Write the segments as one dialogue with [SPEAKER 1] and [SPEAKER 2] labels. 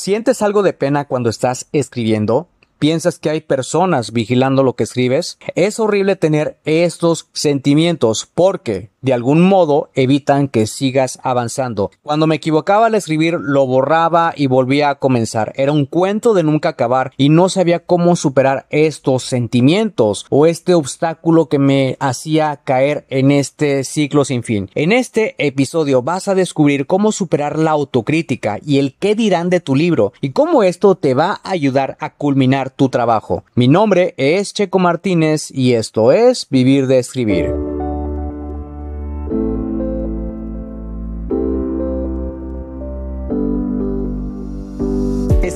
[SPEAKER 1] ¿Sientes algo de pena cuando estás escribiendo? ¿Piensas que hay personas vigilando lo que escribes? Es horrible tener estos sentimientos porque de algún modo evitan que sigas avanzando. Cuando me equivocaba al escribir lo borraba y volvía a comenzar. Era un cuento de nunca acabar y no sabía cómo superar estos sentimientos o este obstáculo que me hacía caer en este ciclo sin fin. En este episodio vas a descubrir cómo superar la autocrítica y el qué dirán de tu libro y cómo esto te va a ayudar a culminar tu trabajo. Mi nombre es Checo Martínez y esto es Vivir de Escribir.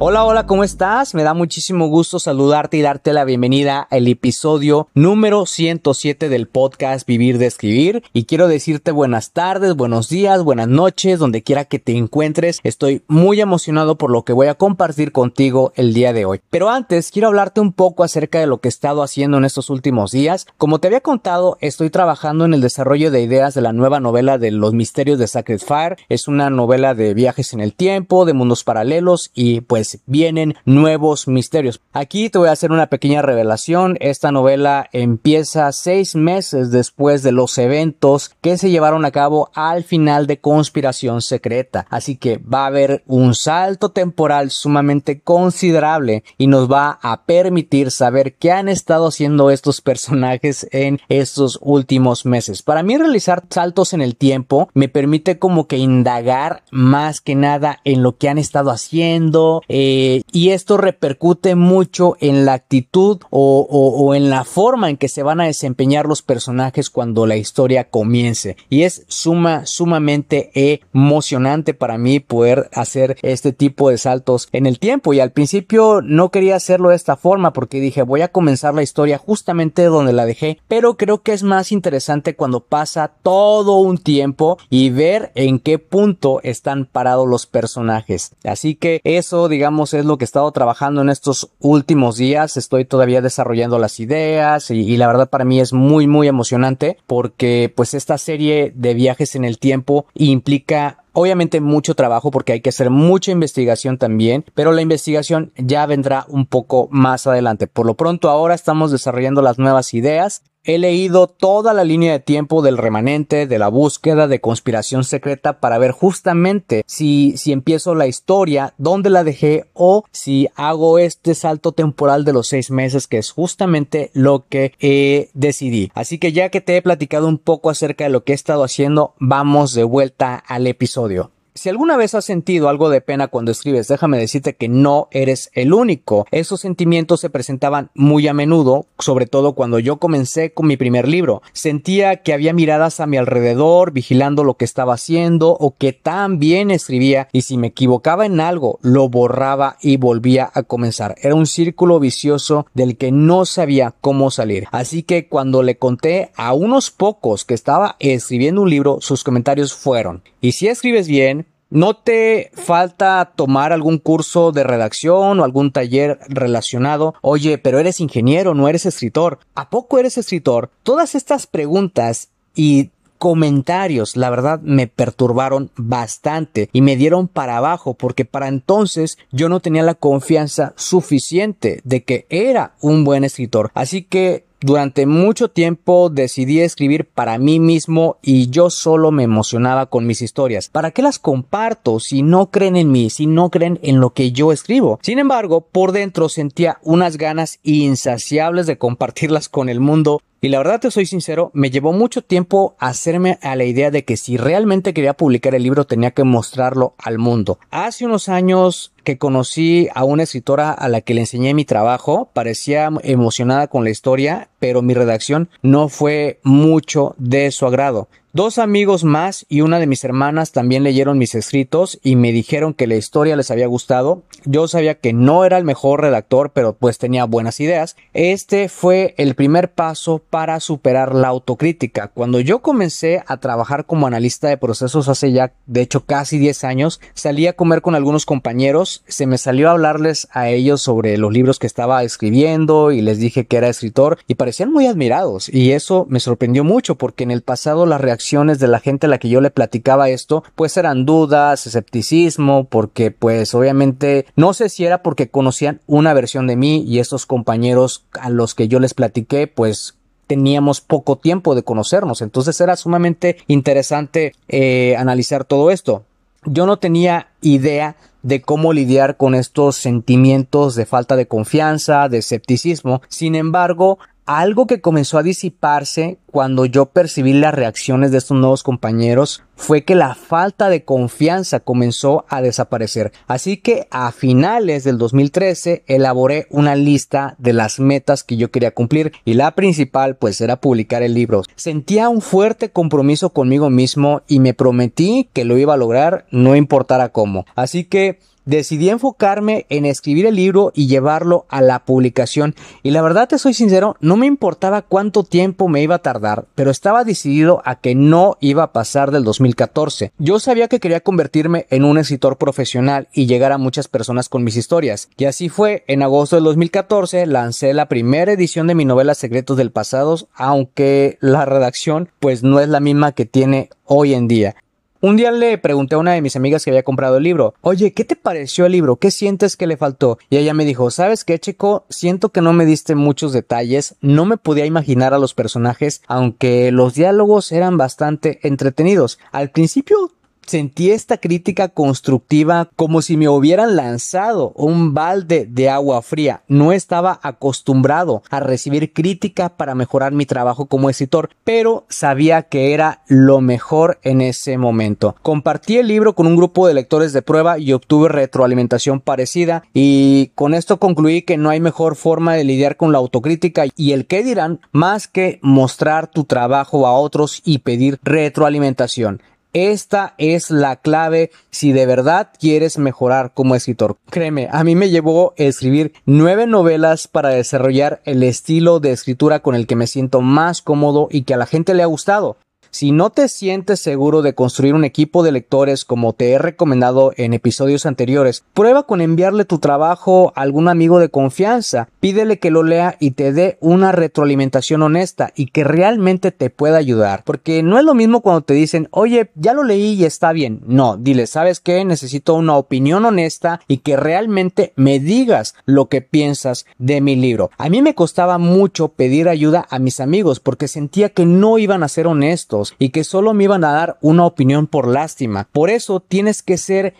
[SPEAKER 1] Hola, hola, ¿cómo estás? Me da muchísimo gusto saludarte y darte la bienvenida al episodio número 107 del podcast Vivir de Escribir. Y quiero decirte buenas tardes, buenos días, buenas noches, donde quiera que te encuentres. Estoy muy emocionado por lo que voy a compartir contigo el día de hoy. Pero antes, quiero hablarte un poco acerca de lo que he estado haciendo en estos últimos días. Como te había contado, estoy trabajando en el desarrollo de ideas de la nueva novela de Los Misterios de Sacred Fire. Es una novela de viajes en el tiempo, de mundos paralelos y pues vienen nuevos misterios. Aquí te voy a hacer una pequeña revelación. Esta novela empieza seis meses después de los eventos que se llevaron a cabo al final de Conspiración Secreta. Así que va a haber un salto temporal sumamente considerable y nos va a permitir saber qué han estado haciendo estos personajes en estos últimos meses. Para mí realizar saltos en el tiempo me permite como que indagar más que nada en lo que han estado haciendo, eh, y esto repercute mucho en la actitud o, en la forma en que se van a desempeñar los personajes cuando la historia comience. Y es suma, sumamente emocionante para mí poder hacer este tipo de saltos en el tiempo. Y al principio no quería hacerlo de esta forma porque dije voy a comenzar la historia justamente donde la dejé. Pero creo que es más interesante cuando pasa todo un tiempo y ver en qué punto están parados los personajes. Así que eso, digamos, es lo que he estado trabajando en estos últimos días. Estoy todavía desarrollando las ideas y, y, la verdad para mí es muy, muy emocionante porque pues esta serie de viajes en el tiempo implica Obviamente mucho trabajo porque hay que hacer mucha investigación también, pero la investigación ya vendrá un poco más adelante. Por lo pronto ahora estamos desarrollando las nuevas ideas He leído toda la línea de tiempo del remanente, de la búsqueda de conspiración secreta para ver justamente si, si empiezo la historia, dónde la dejé o si hago este salto temporal de los seis meses que es justamente lo que eh, decidí. Así que ya que te he platicado un poco acerca de lo que he estado haciendo, vamos de vuelta al episodio. Si alguna vez has sentido algo de pena cuando escribes, déjame decirte que no eres el único. Esos sentimientos se presentaban muy a menudo, sobre todo cuando yo comencé con mi primer libro. Sentía que había miradas a mi alrededor, vigilando lo que estaba haciendo o que tan bien escribía y si me equivocaba en algo, lo borraba y volvía a comenzar. Era un círculo vicioso del que no sabía cómo salir. Así que cuando le conté a unos pocos que estaba escribiendo un libro, sus comentarios fueron, y si escribes bien, ¿No te falta tomar algún curso de redacción o algún taller relacionado? Oye, pero eres ingeniero, no eres escritor. ¿A poco eres escritor? Todas estas preguntas y comentarios, la verdad, me perturbaron bastante y me dieron para abajo porque para entonces yo no tenía la confianza suficiente de que era un buen escritor. Así que Durante mucho tiempo decidí escribir para mí mismo y yo solo me emocionaba con mis historias. ¿Para qué las comparto si no creen en mí, si no creen en lo que yo escribo? Sin embargo, por dentro sentía unas ganas insaciables de compartirlas con el mundo y la verdad te soy sincero, me llevó mucho tiempo hacerme a la idea de que si realmente quería publicar el libro tenía que mostrarlo al mundo. Hace unos años que conocí a una escritora a la que le enseñé mi trabajo, parecía emocionada con la historia, pero mi redacción no fue mucho de su agrado. Dos amigos más y una de mis hermanas también leyeron mis escritos y me dijeron que la historia les había gustado. Yo sabía que no era el mejor redactor, pero pues tenía buenas ideas. Este fue el primer paso para superar la autocrítica. Cuando yo comencé a trabajar como analista de procesos hace ya, de hecho, casi 10 años, salí a comer con algunos compañeros, se me salió a hablarles a ellos sobre los libros que estaba escribiendo y les dije que era escritor y parecían muy admirados y eso me sorprendió mucho porque en el pasado las reacciones de la gente a la que yo le platicaba esto, pues eran dudas, escepticismo, porque pues obviamente no sé si era porque conocían una versión de mí y estos compañeros a los que yo les platiqué, pues teníamos poco tiempo de conocernos, entonces era sumamente interesante eh, analizar todo esto. Yo no tenía idea de cómo lidiar con estos sentimientos de falta de confianza, de escepticismo. Sin embargo, algo que comenzó a disiparse cuando yo percibí las reacciones de estos nuevos compañeros fue que la falta de confianza comenzó a desaparecer. Así que a finales del 2013 elaboré una lista de las metas que yo quería cumplir y la principal pues era publicar el libro. Sentía un fuerte compromiso conmigo mismo y me prometí que lo iba a lograr no importara cómo. Así que decidí enfocarme en escribir el libro y llevarlo a la publicación. Y la verdad te soy sincero, no me importaba cuánto tiempo me iba a tardar, pero estaba decidido a que no iba a pasar del 2014. Yo sabía que quería convertirme en un escritor profesional y llegar a muchas personas con mis historias. Y así fue, en agosto del 2014 lancé la primera edición de mi novela Secretos del Pasado, aunque la redacción pues no es la misma que tiene hoy en día. Un día le pregunté a una de mis amigas que había comprado el libro, oye, ¿qué te pareció el libro? ¿Qué sientes que le faltó? Y ella me dijo, ¿sabes qué, chico? Siento que no me diste muchos detalles, no me podía imaginar a los personajes, aunque los diálogos eran bastante entretenidos. Al principio Sentí esta crítica constructiva como si me hubieran lanzado un balde de agua fría. No estaba acostumbrado a recibir crítica para mejorar mi trabajo como escritor, pero sabía que era lo mejor en ese momento. Compartí el libro con un grupo de lectores de prueba y obtuve retroalimentación parecida y con esto concluí que no hay mejor forma de lidiar con la autocrítica y el qué dirán más que mostrar tu trabajo a otros y pedir retroalimentación. Esta es la clave si de verdad quieres mejorar como escritor. Créeme, a mí me llevó a escribir nueve novelas para desarrollar el estilo de escritura con el que me siento más cómodo y que a la gente le ha gustado. Si no te sientes seguro de construir un equipo de lectores como te he recomendado en episodios anteriores, prueba con enviarle tu trabajo a algún amigo de confianza, pídele que lo lea y te dé una retroalimentación honesta y que realmente te pueda ayudar. Porque no es lo mismo cuando te dicen, oye, ya lo leí y está bien. No, dile, ¿sabes qué? Necesito una opinión honesta y que realmente me digas lo que piensas de mi libro. A mí me costaba mucho pedir ayuda a mis amigos porque sentía que no iban a ser honestos y que solo me iban a dar una opinión por lástima. Por eso tienes que ser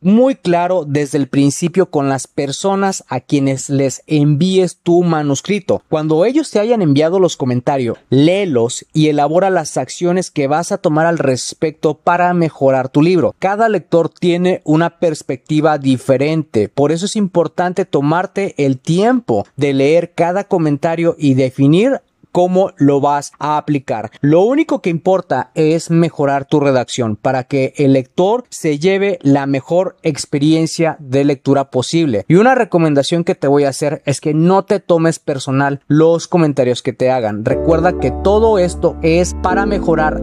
[SPEAKER 1] muy claro desde el principio con las personas a quienes les envíes tu manuscrito. Cuando ellos te hayan enviado los comentarios, léelos y elabora las acciones que vas a tomar al respecto para mejorar tu libro. Cada lector tiene una perspectiva diferente, por eso es importante tomarte el tiempo de leer cada comentario y definir cómo lo vas a aplicar. Lo único que importa es mejorar tu redacción para que el lector se lleve la mejor experiencia de lectura posible. Y una recomendación que te voy a hacer es que no te tomes personal los comentarios que te hagan. Recuerda que todo esto es para mejorar